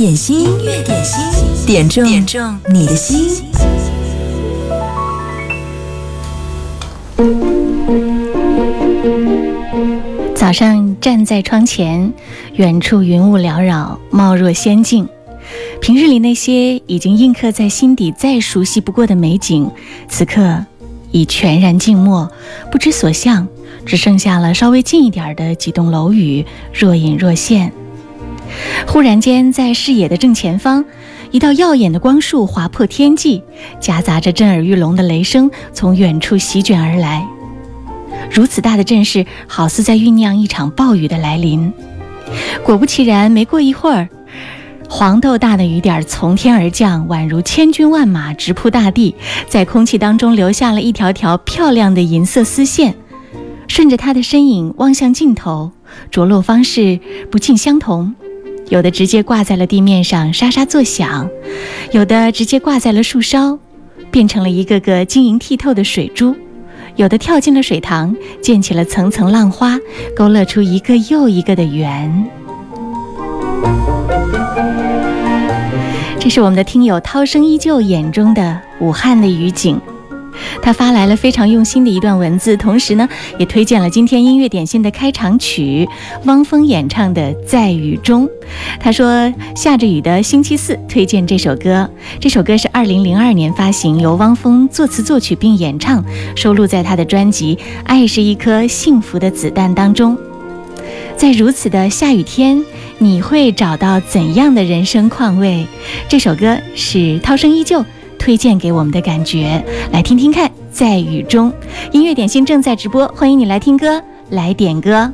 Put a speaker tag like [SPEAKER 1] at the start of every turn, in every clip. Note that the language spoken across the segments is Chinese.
[SPEAKER 1] 点心，音乐点心，点中点中你的心。
[SPEAKER 2] 早上站在窗前，远处云雾缭绕，貌若仙境。平日里那些已经印刻在心底、再熟悉不过的美景，此刻已全然静默，不知所向，只剩下了稍微近一点的几栋楼宇，若隐若现。忽然间，在视野的正前方，一道耀眼的光束划破天际，夹杂着震耳欲聋的雷声从远处席卷而来。如此大的阵势，好似在酝酿一场暴雨的来临。果不其然，没过一会儿，黄豆大的雨点从天而降，宛如千军万马直扑大地，在空气当中留下了一条条漂亮的银色丝线。顺着它的身影望向尽头，着落方式不尽相同。有的直接挂在了地面上，沙沙作响；有的直接挂在了树梢，变成了一个个晶莹剔透的水珠；有的跳进了水塘，溅起了层层浪花，勾勒出一个又一个的圆。这是我们的听友涛声依旧眼中的武汉的雨景。他发来了非常用心的一段文字，同时呢，也推荐了今天音乐点心的开场曲，汪峰演唱的《在雨中》。他说：“下着雨的星期四，推荐这首歌。这首歌是二零零二年发行，由汪峰作词作曲并演唱，收录在他的专辑《爱是一颗幸福的子弹》当中。在如此的下雨天，你会找到怎样的人生况味？这首歌是涛声依旧。”推荐给我们的感觉，来听听看。在雨中，音乐点心正在直播，欢迎你来听歌，来点歌。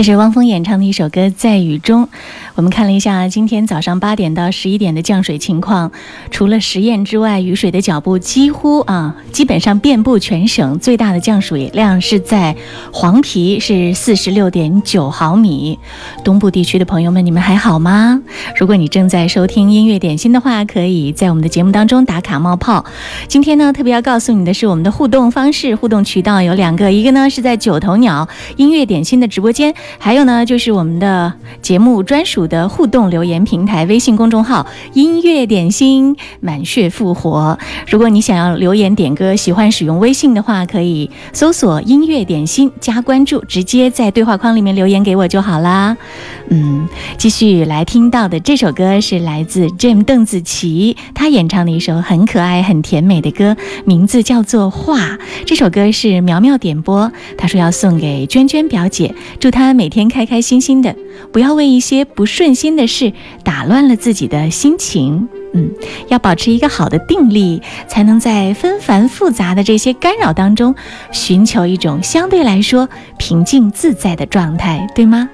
[SPEAKER 2] 这是汪峰演唱的一首歌《在雨中》。我们看了一下今天早上八点到十一点的降水情况，除了十堰之外，雨水的脚步几乎啊，基本上遍布全省。最大的降水量是在黄陂，是四十六点九毫米。东部地区的朋友们，你们还好吗？如果你正在收听音乐点心的话，可以在我们的节目当中打卡冒泡。今天呢，特别要告诉你的是我们的互动方式，互动渠道有两个，一个呢是在九头鸟音乐点心的直播间。还有呢，就是我们的节目专属的互动留言平台，微信公众号“音乐点心满血复活”。如果你想要留言点歌，喜欢使用微信的话，可以搜索“音乐点心”加关注，直接在对话框里面留言给我就好啦。嗯，继续来听到的这首歌是来自 Jim 邓紫棋，她演唱的一首很可爱、很甜美的歌，名字叫做《画》。这首歌是苗苗点播，她说要送给娟娟表姐，祝她。每天开开心心的，不要为一些不顺心的事打乱了自己的心情。嗯，要保持一个好的定力，才能在纷繁复杂的这些干扰当中，寻求一种相对来说平静自在的状态，对吗？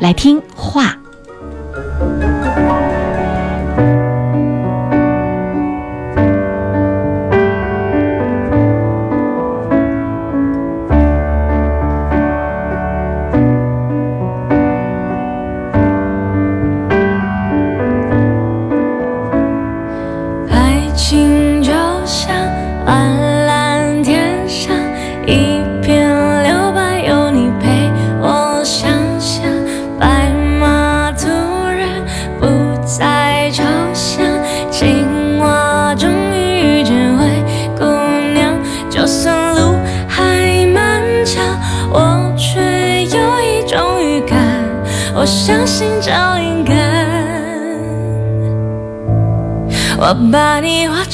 [SPEAKER 2] 来听话。
[SPEAKER 3] 我把你画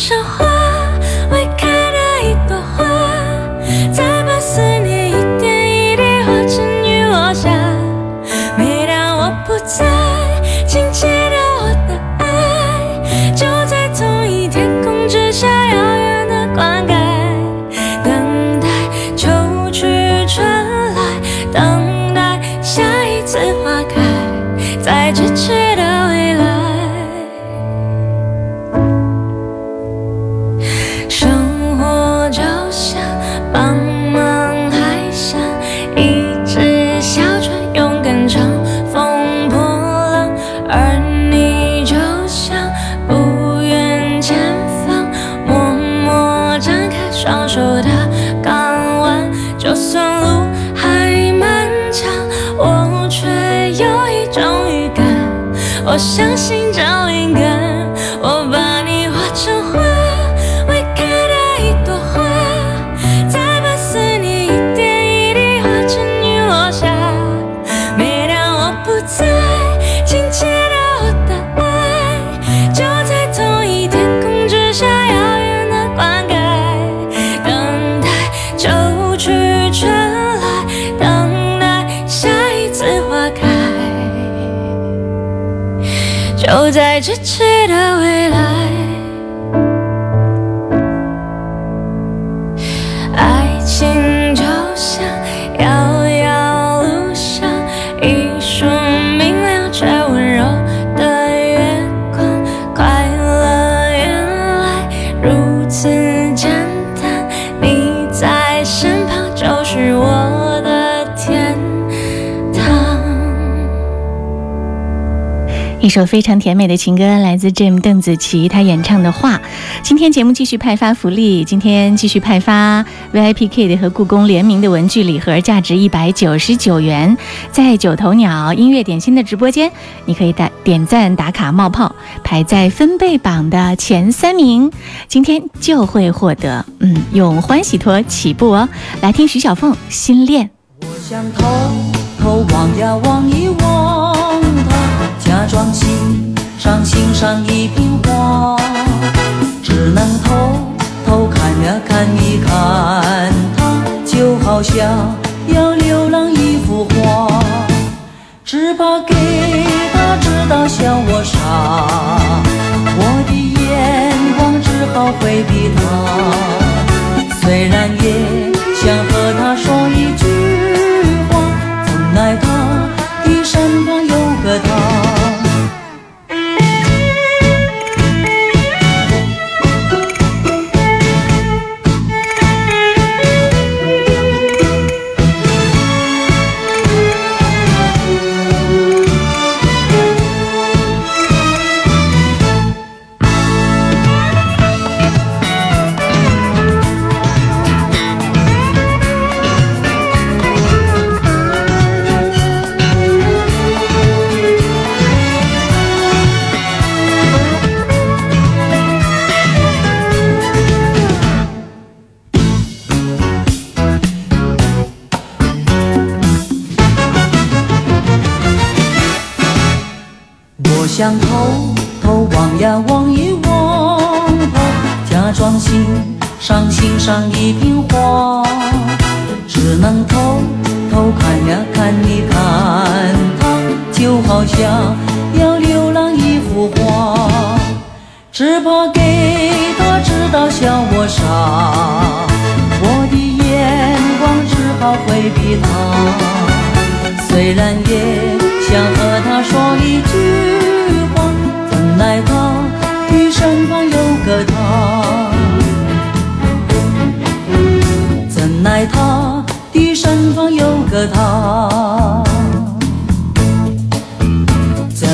[SPEAKER 3] 一
[SPEAKER 2] 首非常甜美的情歌，来自 Jim 邓紫棋，她演唱的《画》。今天节目继续派发福利，今天继续派发 VIP Kit 和故宫联名的文具礼盒，价值一百九十九元。在九头鸟音乐点心的直播间，你可以打点赞、打卡、冒泡，排在分贝榜的前三名，今天就会获得嗯，用欢喜托起步哦。来听徐小凤《心恋》。
[SPEAKER 4] 我想偷偷望呀望一望装心上欣赏一瓶花，只能偷偷看呀看一看他，就好像要浏览一幅画，只怕给他知道笑我傻，我的眼光只好回避他，虽然也想和他说一句。爱他。上一瓶花，只能偷偷看呀看你看他，就好像要流浪一幅画，只怕给他知道笑我傻，我的眼光只好回避他，虽然也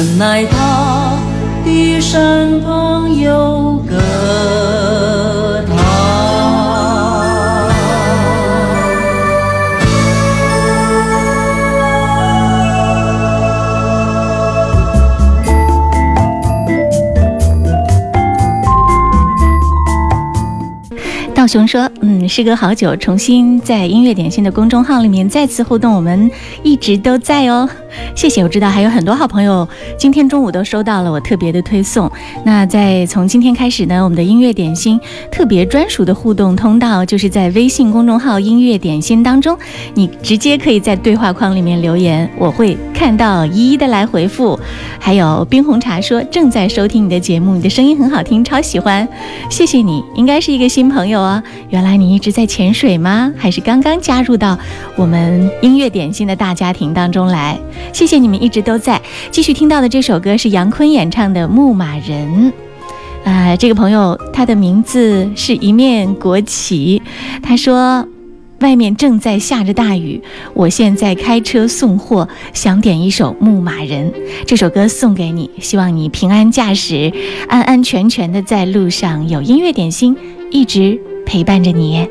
[SPEAKER 4] 怎奈他的身旁有
[SPEAKER 2] 道雄说：“嗯，时隔好久，重新在音乐点心的公众号里面再次互动，我们一直都在哦，谢谢。我知道还有很多好朋友今天中午都收到了我特别的推送。那在从今天开始呢，我们的音乐点心特别专属的互动通道，就是在微信公众号‘音乐点心’当中，你直接可以在对话框里面留言，我会看到一一的来回复。还有冰红茶说正在收听你的节目，你的声音很好听，超喜欢，谢谢你，应该是一个新朋友哦。原来你一直在潜水吗？还是刚刚加入到我们音乐点心的大家庭当中来？谢谢你们一直都在。继续听到的这首歌是杨坤演唱的《牧马人》。呃，这个朋友他的名字是一面国旗，他说。外面正在下着大雨，我现在开车送货，想点一首《牧马人》这首歌送给你，希望你平安驾驶，安安全全的在路上，有音乐点心一直陪伴着你。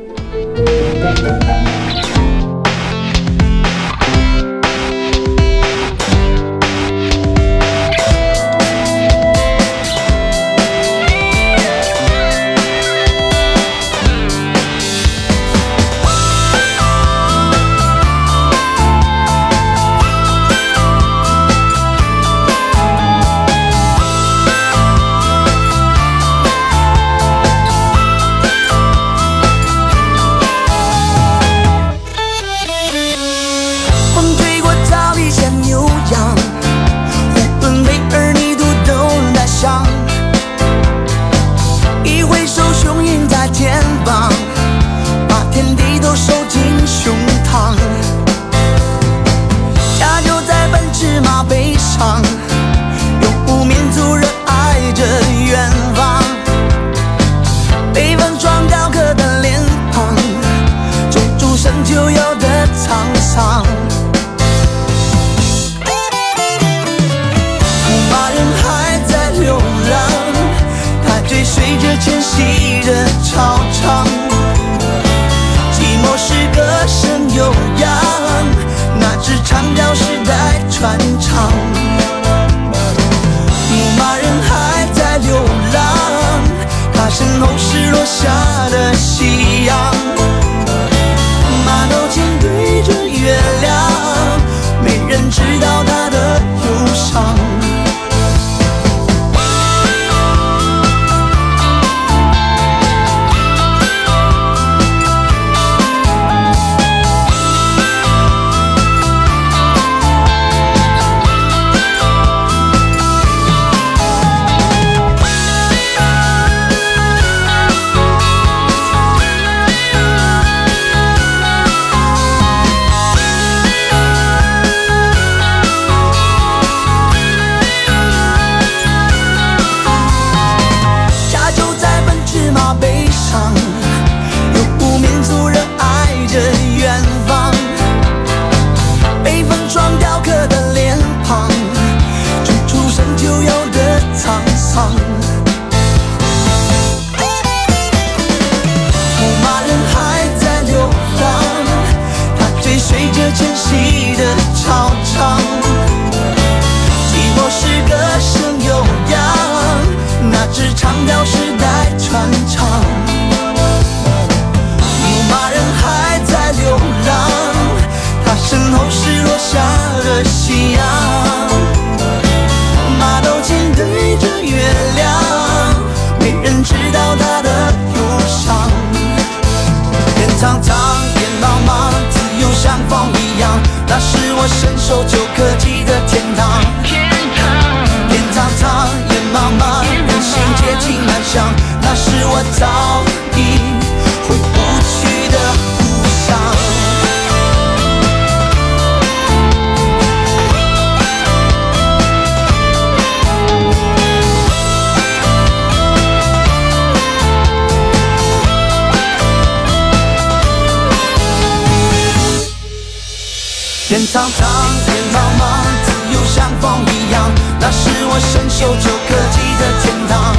[SPEAKER 5] 我生锈旧科技的天堂。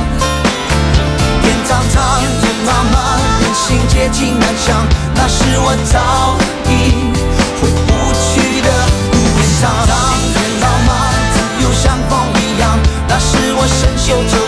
[SPEAKER 5] 天苍苍，野茫茫，人心皆情难相，那是我早已回不去的故乡天苍苍，野茫茫，自由像风一样，那是我生锈旧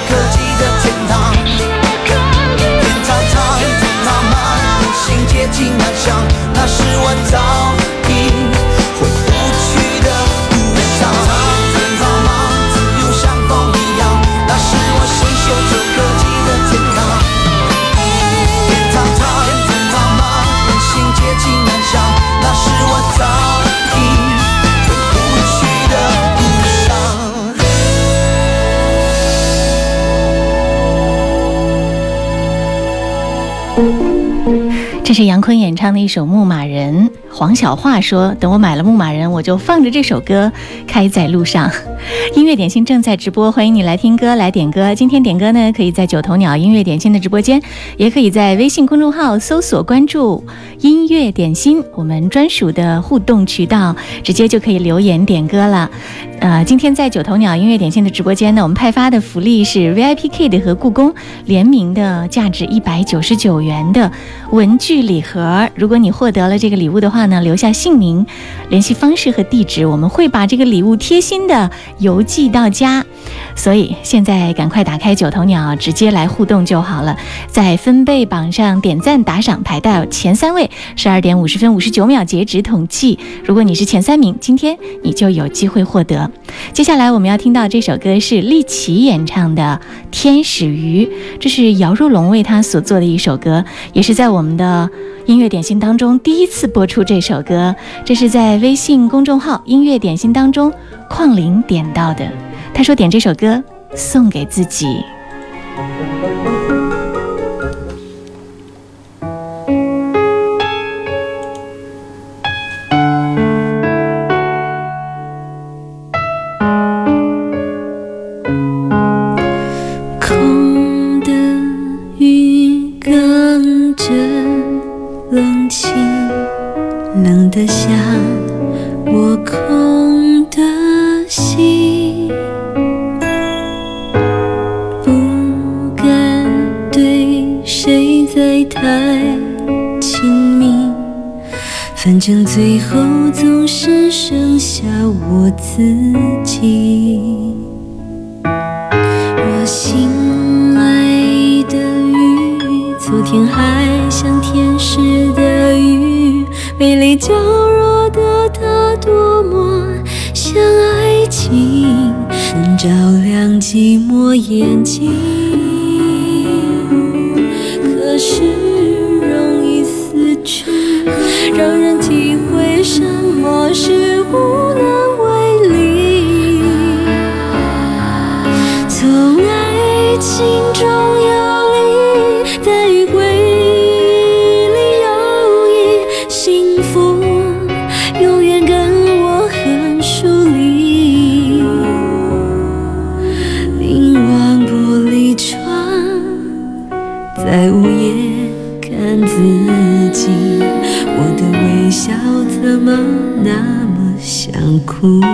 [SPEAKER 2] 这是杨坤演唱的一首《牧马人》。黄小桦说：“等我买了牧马人，我就放着这首歌开在路上。”音乐点心正在直播，欢迎你来听歌来点歌。今天点歌呢，可以在九头鸟音乐点心的直播间，也可以在微信公众号搜索关注“音乐点心”，我们专属的互动渠道，直接就可以留言点歌了。呃，今天在九头鸟音乐点心的直播间呢，我们派发的福利是 VIP Kid 和故宫联名的价值一百九十九元的文具礼盒。如果你获得了这个礼物的话呢，留下姓名、联系方式和地址，我们会把这个礼物贴心的邮寄到家。所以现在赶快打开九头鸟，直接来互动就好了。在分贝榜上点赞打赏排到前三位，十二点五十分五十九秒截止统计。如果你是前三名，今天你就有机会获得。接下来我们要听到这首歌是丽琪演唱的《天使鱼》，这是姚若龙为他所做的一首歌，也是在我们的音乐点心当中第一次播出这首歌。这是在微信公众号“音乐点心”当中邝玲点到的。他说点这首歌送给自己。
[SPEAKER 3] 照亮寂寞眼睛。可是像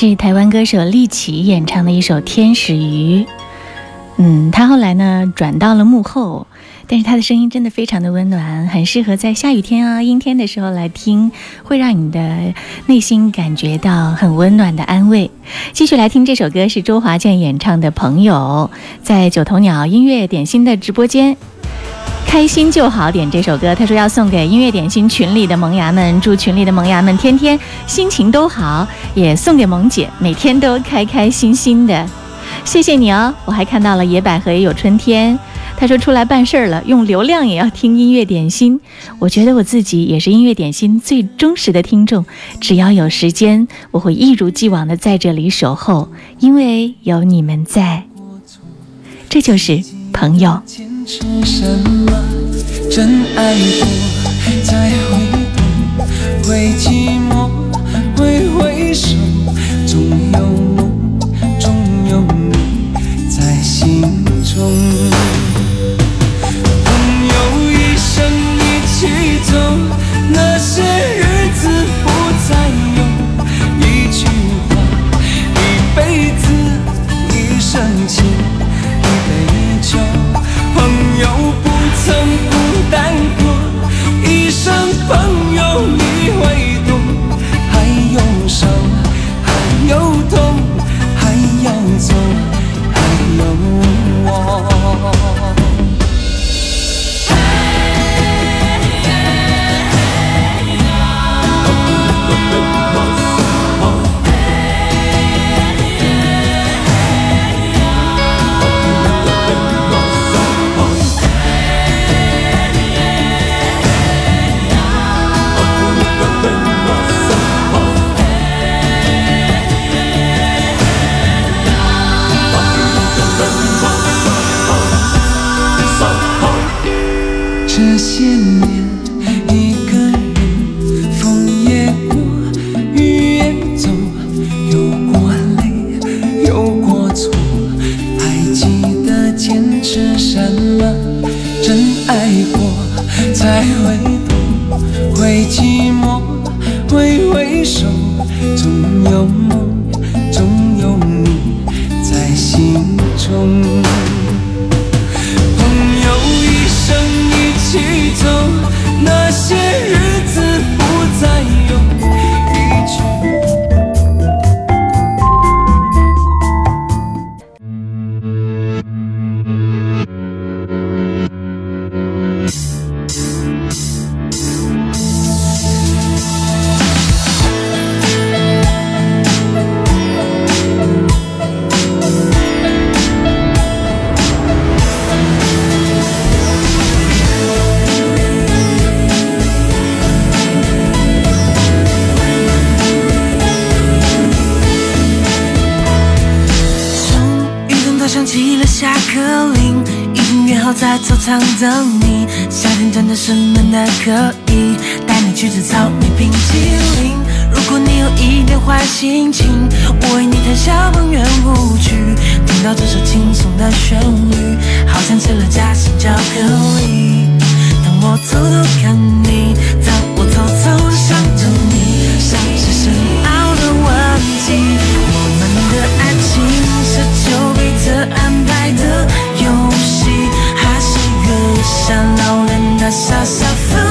[SPEAKER 3] 是
[SPEAKER 2] 台湾歌手丽琪演唱的一首《天使鱼》。嗯，他后来呢转到了幕后，但是他的声音真的非常的温暖，很适合在下雨天啊、阴天的时候来听，会让你的内心感觉到很温暖的安慰。继续来听这首歌，是周华健演唱的《朋友》，在九头鸟音乐点心的直播间。开心就好，点这首歌。他说要送给音乐点心群里的萌芽们，祝群里的萌芽们天天心情都好，也送给萌姐，每天都开开心心的。谢谢你哦！我还看到了野百合也有春天。他说出来办事儿了，用流量也要听音乐点心。我觉得我自己也是音乐点心最忠实的听众，只要有时间，我会一如既往的在这里守候，因为有你们在。这就是朋友。
[SPEAKER 6] 是什么？真爱过才会懂，会寂寞，会回首，
[SPEAKER 7] 等你。夏天真的是闷的可以，带你去吃草莓冰淇淋。如果你有一点坏心情，我为你弹小邦圆舞曲。听到这首轻松的旋律，好像吃了夹心巧克力。当我偷偷看你，当我偷偷想着你，像是深奥的问题。我们的爱情是丘比特安排的，月下老人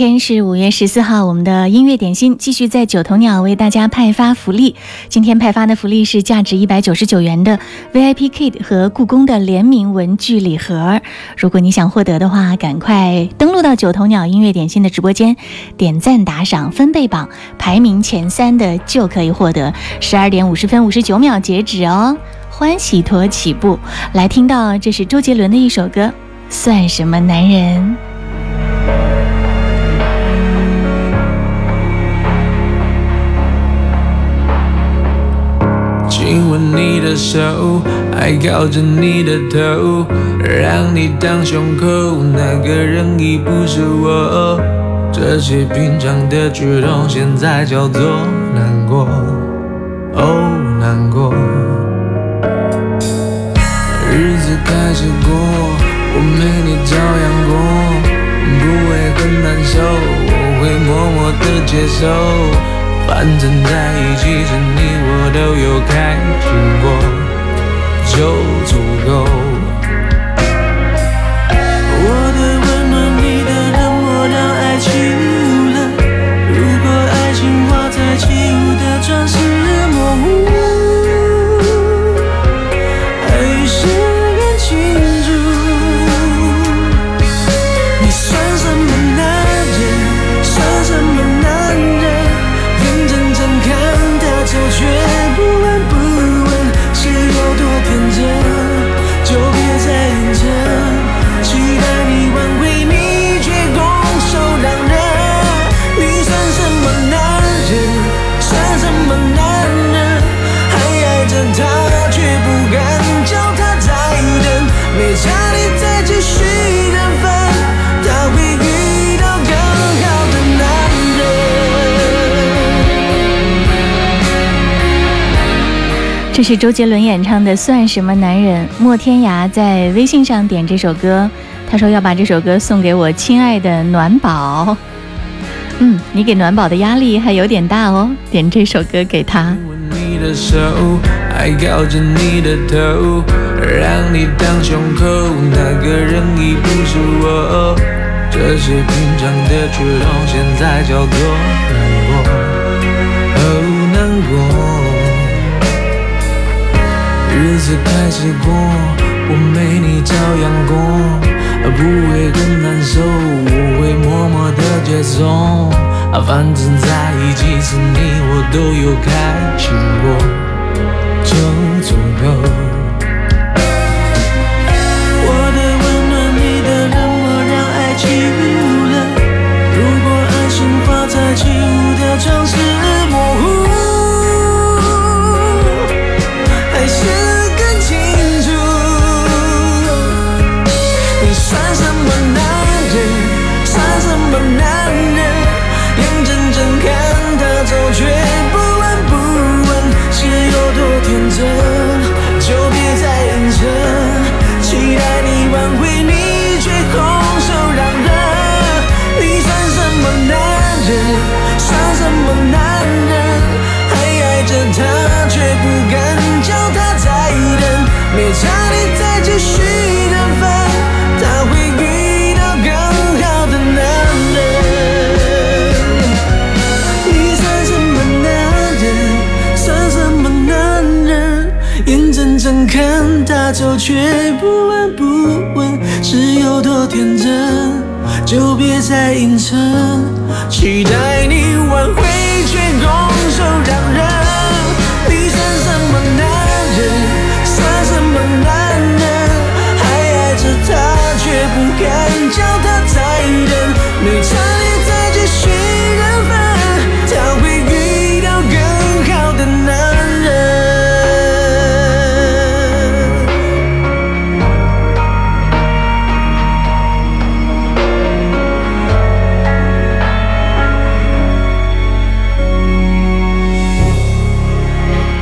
[SPEAKER 7] 天
[SPEAKER 2] 是五月十四号，我们的音乐点心继续在九头鸟为大家派发福利。今天派发的福利是价值一百九十九元的 VIP Kit 和故宫的联名文具礼盒。如果你想获得的话，赶快登录到九头鸟音乐点心的直播间，点赞打赏分贝榜排名前三的就可以获得。十二点五十分五十九秒截止哦，欢喜陀起步，来听到这是周杰伦的一首歌，算什么男人？
[SPEAKER 7] 亲吻你的手，还靠着你的头，让你当胸口，那个人已不是我。这些平常的举动，现在叫做难过，哦，难过。日子开始过，我没你照样过，不会很难受，我会默默的接受。反正在一起时，你我都有开心过，就足够。changes
[SPEAKER 2] 这是周杰伦演唱的《算什么男人》。莫天涯在微信上点这首歌，他说要把这首歌送给我亲爱的暖宝。嗯，你给暖宝的压力还有点大哦，点这首歌给他。
[SPEAKER 7] 你的手，还靠着你的头，让你当胸口，那个人已不是我。这些平常的举动，现在叫做日子开始过，我没你照样过，不会更难受，我会默默的接受。反正在一起时，你我都有开心过，就足够。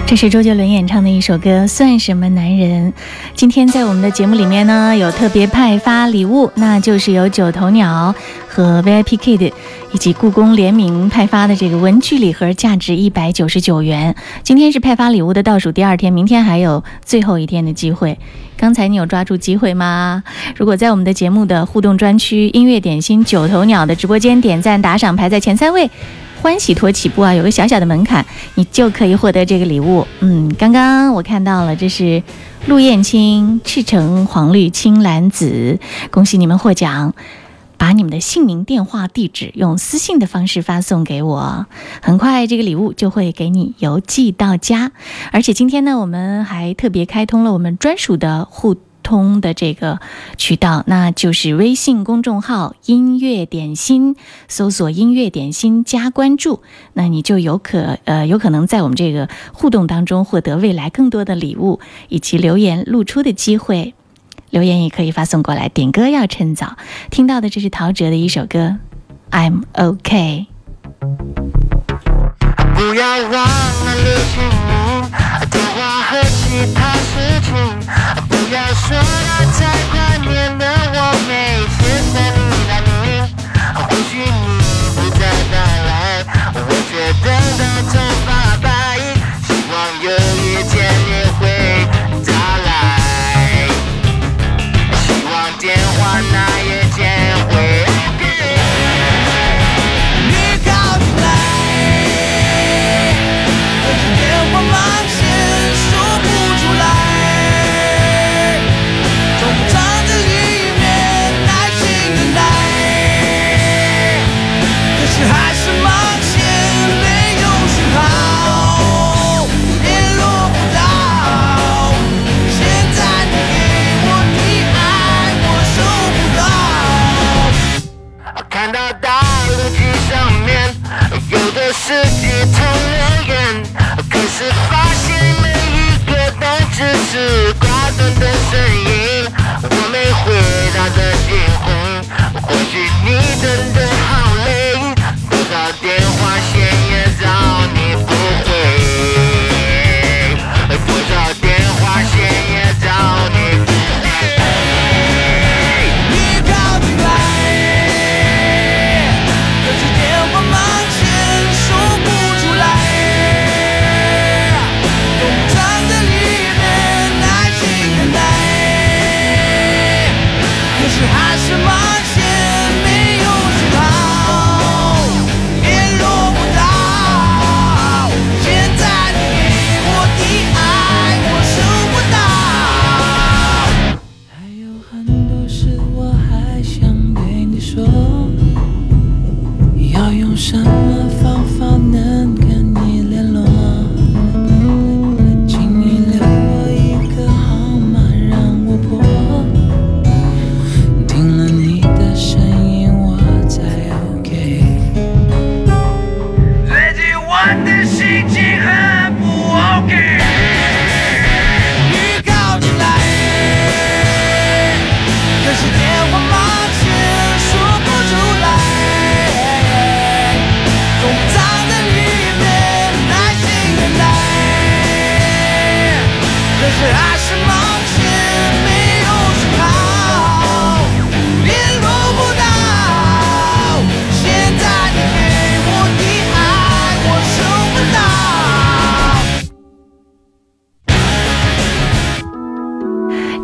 [SPEAKER 2] 这是周杰伦演唱的一首歌《算什么男人》。今天在我们的节目里面呢，有特别派发礼物，那就是由九头鸟和 VIP Kid 以及故宫联名派发的这个文具礼盒，价值一百九十九元。今天是派发礼物的倒数第二天，明天还有最后一天的机会。刚才你有抓住机会吗？如果在我们的节目的互动专区“音乐点心九头鸟”的直播间点赞打赏，排在前三位。欢喜托起步啊，有个小小的门槛，你就可以获得这个礼物。嗯，刚刚我看到了，这是陆燕青赤橙黄绿青蓝紫，恭喜你们获奖！把你们的姓名、电话、地址用私信的方式发送给我，很快这个礼物就会给你邮寄到家。而且今天呢，我们还特别开通了我们专属的互。通的这个渠道，那就是微信公众号“音乐点心”，搜索“音乐点心”加关注，那你就有可呃有可能在我们这个互动当中获得未来更多的礼物以及留言露出的机会。留言也可以发送过来，点歌要趁早。听到的这是陶喆的一首歌《I'm OK》。
[SPEAKER 5] 不要忘了留姓名、电话和其他事情。不要说了，太怀念的我，每次想你来临，或许你不再到来，我却等到头只是挂断的声音。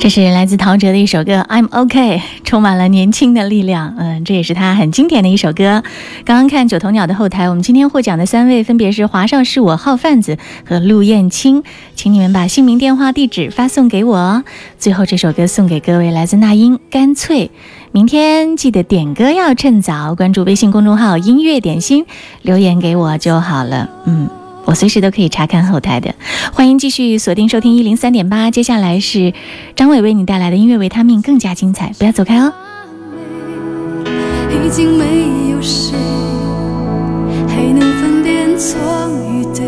[SPEAKER 2] 这是来自陶喆的一首歌《I'm OK》，充满了年轻的力量。嗯，这也是他很经典的一首歌。刚刚看九头鸟的后台，我们今天获奖的三位分别是华少是我号贩子和陆燕青，请你们把姓名、电话、地址发送给我。最后这首歌送给各位，来自那英，《干脆》。明天记得点歌要趁早，关注微信公众号“音乐点心”，留言给我就好了。嗯。我随时都可以查看后台的，欢迎继续锁定收听一零三点八。接下来是张伟为你带来的音乐维他命，更加精彩，不要走开哦。
[SPEAKER 8] 已经没有谁还能分辨错与对。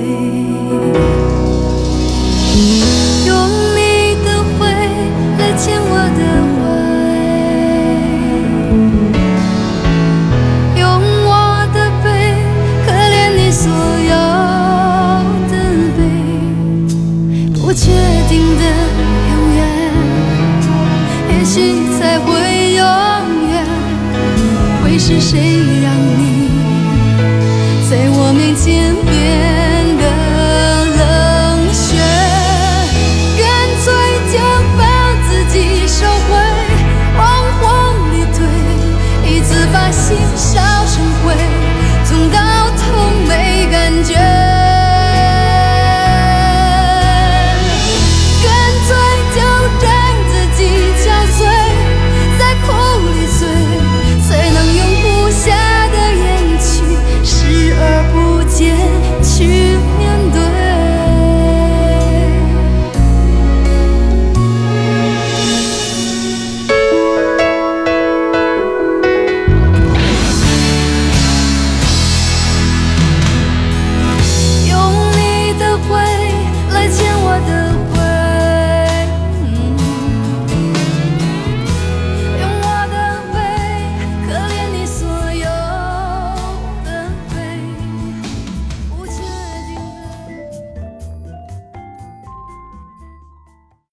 [SPEAKER 8] 用你的灰来填我的